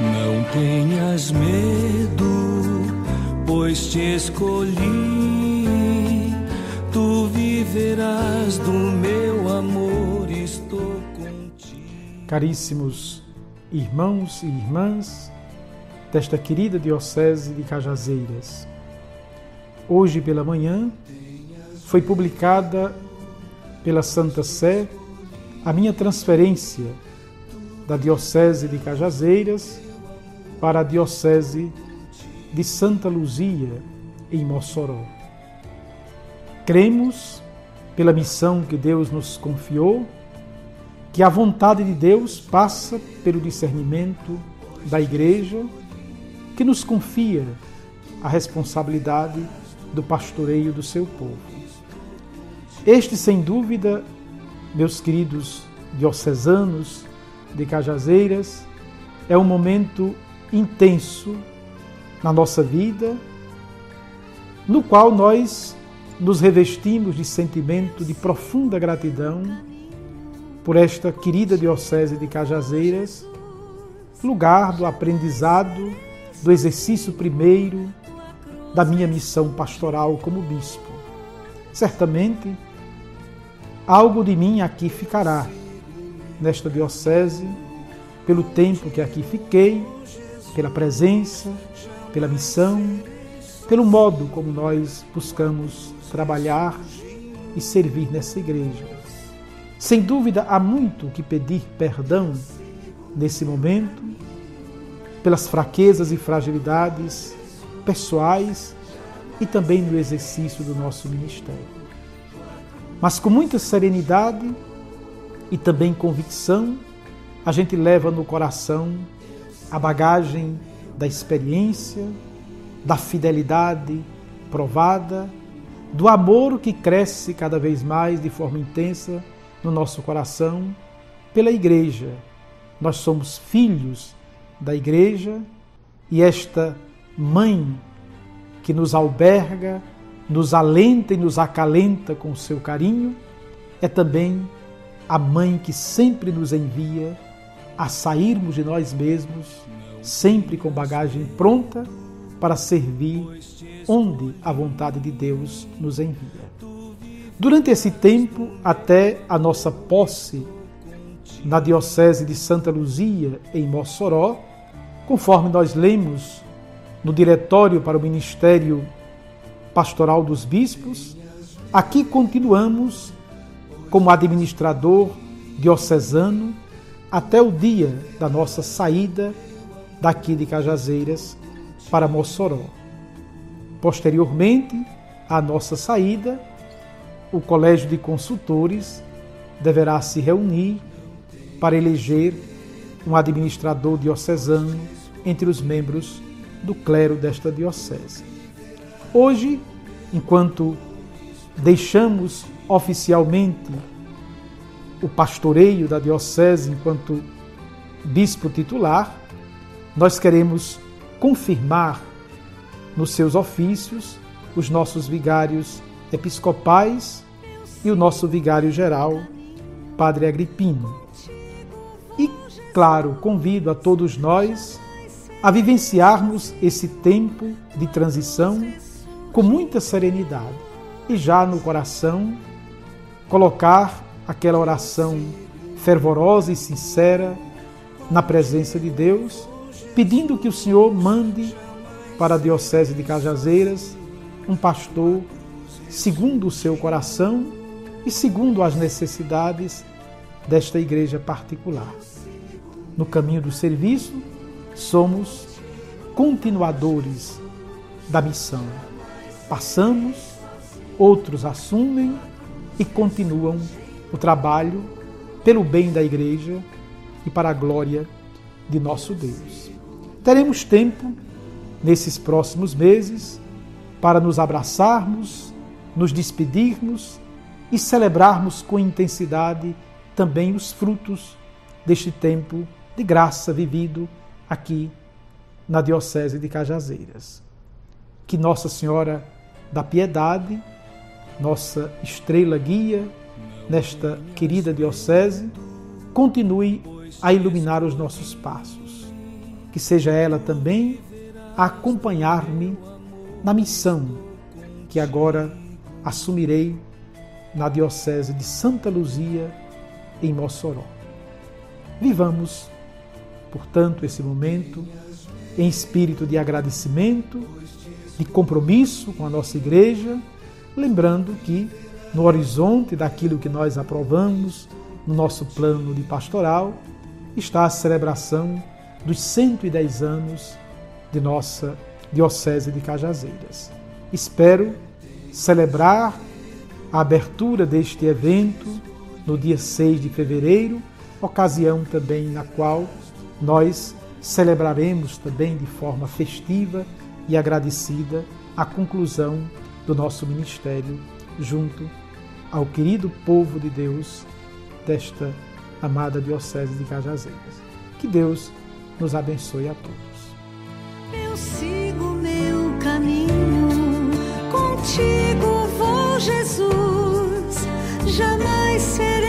Não tenhas medo, pois te escolhi. Tu viverás do meu amor, estou contigo. Caríssimos irmãos e irmãs desta querida Diocese de Cajazeiras, hoje pela manhã foi publicada pela Santa Sé a minha transferência da Diocese de Cajazeiras para a Diocese de Santa Luzia, em Mossoró. Cremos, pela missão que Deus nos confiou, que a vontade de Deus passa pelo discernimento da Igreja, que nos confia a responsabilidade do pastoreio do seu povo. Este, sem dúvida, meus queridos diocesanos de Cajazeiras, é um momento intenso na nossa vida, no qual nós nos revestimos de sentimento de profunda gratidão por esta querida Diocese de Cajazeiras, lugar do aprendizado, do exercício primeiro da minha missão pastoral como bispo. Certamente, algo de mim aqui ficará nesta Diocese pelo tempo que aqui fiquei, pela presença, pela missão, pelo modo como nós buscamos trabalhar e servir nessa igreja. Sem dúvida, há muito que pedir perdão nesse momento, pelas fraquezas e fragilidades pessoais e também no exercício do nosso ministério. Mas com muita serenidade e também convicção, a gente leva no coração a bagagem da experiência, da fidelidade provada, do amor que cresce cada vez mais de forma intensa no nosso coração pela Igreja. Nós somos filhos da Igreja e esta mãe que nos alberga, nos alenta e nos acalenta com seu carinho, é também a mãe que sempre nos envia a sairmos de nós mesmos, sempre com bagagem pronta para servir onde a vontade de Deus nos envia. Durante esse tempo, até a nossa posse na Diocese de Santa Luzia, em Mossoró, conforme nós lemos no Diretório para o Ministério Pastoral dos Bispos, aqui continuamos como administrador diocesano até o dia da nossa saída daqui de Cajazeiras para Mossoró. Posteriormente à nossa saída, o Colégio de Consultores deverá se reunir para eleger um administrador diocesano entre os membros do clero desta diocese. Hoje, enquanto deixamos oficialmente o pastoreio da diocese enquanto bispo titular, nós queremos confirmar nos seus ofícios os nossos vigários episcopais e o nosso vigário geral, Padre Agripino. E, claro, convido a todos nós a vivenciarmos esse tempo de transição com muita serenidade e já no coração colocar aquela oração fervorosa e sincera na presença de Deus, pedindo que o Senhor mande para a Diocese de Cajazeiras um pastor segundo o seu coração e segundo as necessidades desta igreja particular. No caminho do serviço, somos continuadores da missão. Passamos, outros assumem e continuam o trabalho pelo bem da igreja e para a glória de nosso Deus. Teremos tempo nesses próximos meses para nos abraçarmos, nos despedirmos e celebrarmos com intensidade também os frutos deste tempo de graça vivido aqui na Diocese de Cajazeiras. Que Nossa Senhora da Piedade, nossa estrela guia nesta querida Diocese, continue a iluminar os nossos passos. que seja ela também a acompanhar-me na missão que agora assumirei na Diocese de Santa Luzia, em Mossoró. Vivamos, portanto, esse momento em espírito de agradecimento, de compromisso com a nossa igreja, lembrando que no horizonte daquilo que nós aprovamos no nosso plano de pastoral está a celebração dos 110 anos de nossa Diocese de Cajazeiras. Espero celebrar a abertura deste evento no dia 6 de fevereiro, ocasião também na qual nós celebraremos também de forma festiva e agradecida a conclusão do nosso ministério junto ao querido povo de Deus desta amada Diocese de Cajazeiras. Que Deus nos abençoe a todos. Eu sigo meu caminho, contigo vou, Jesus, jamais serei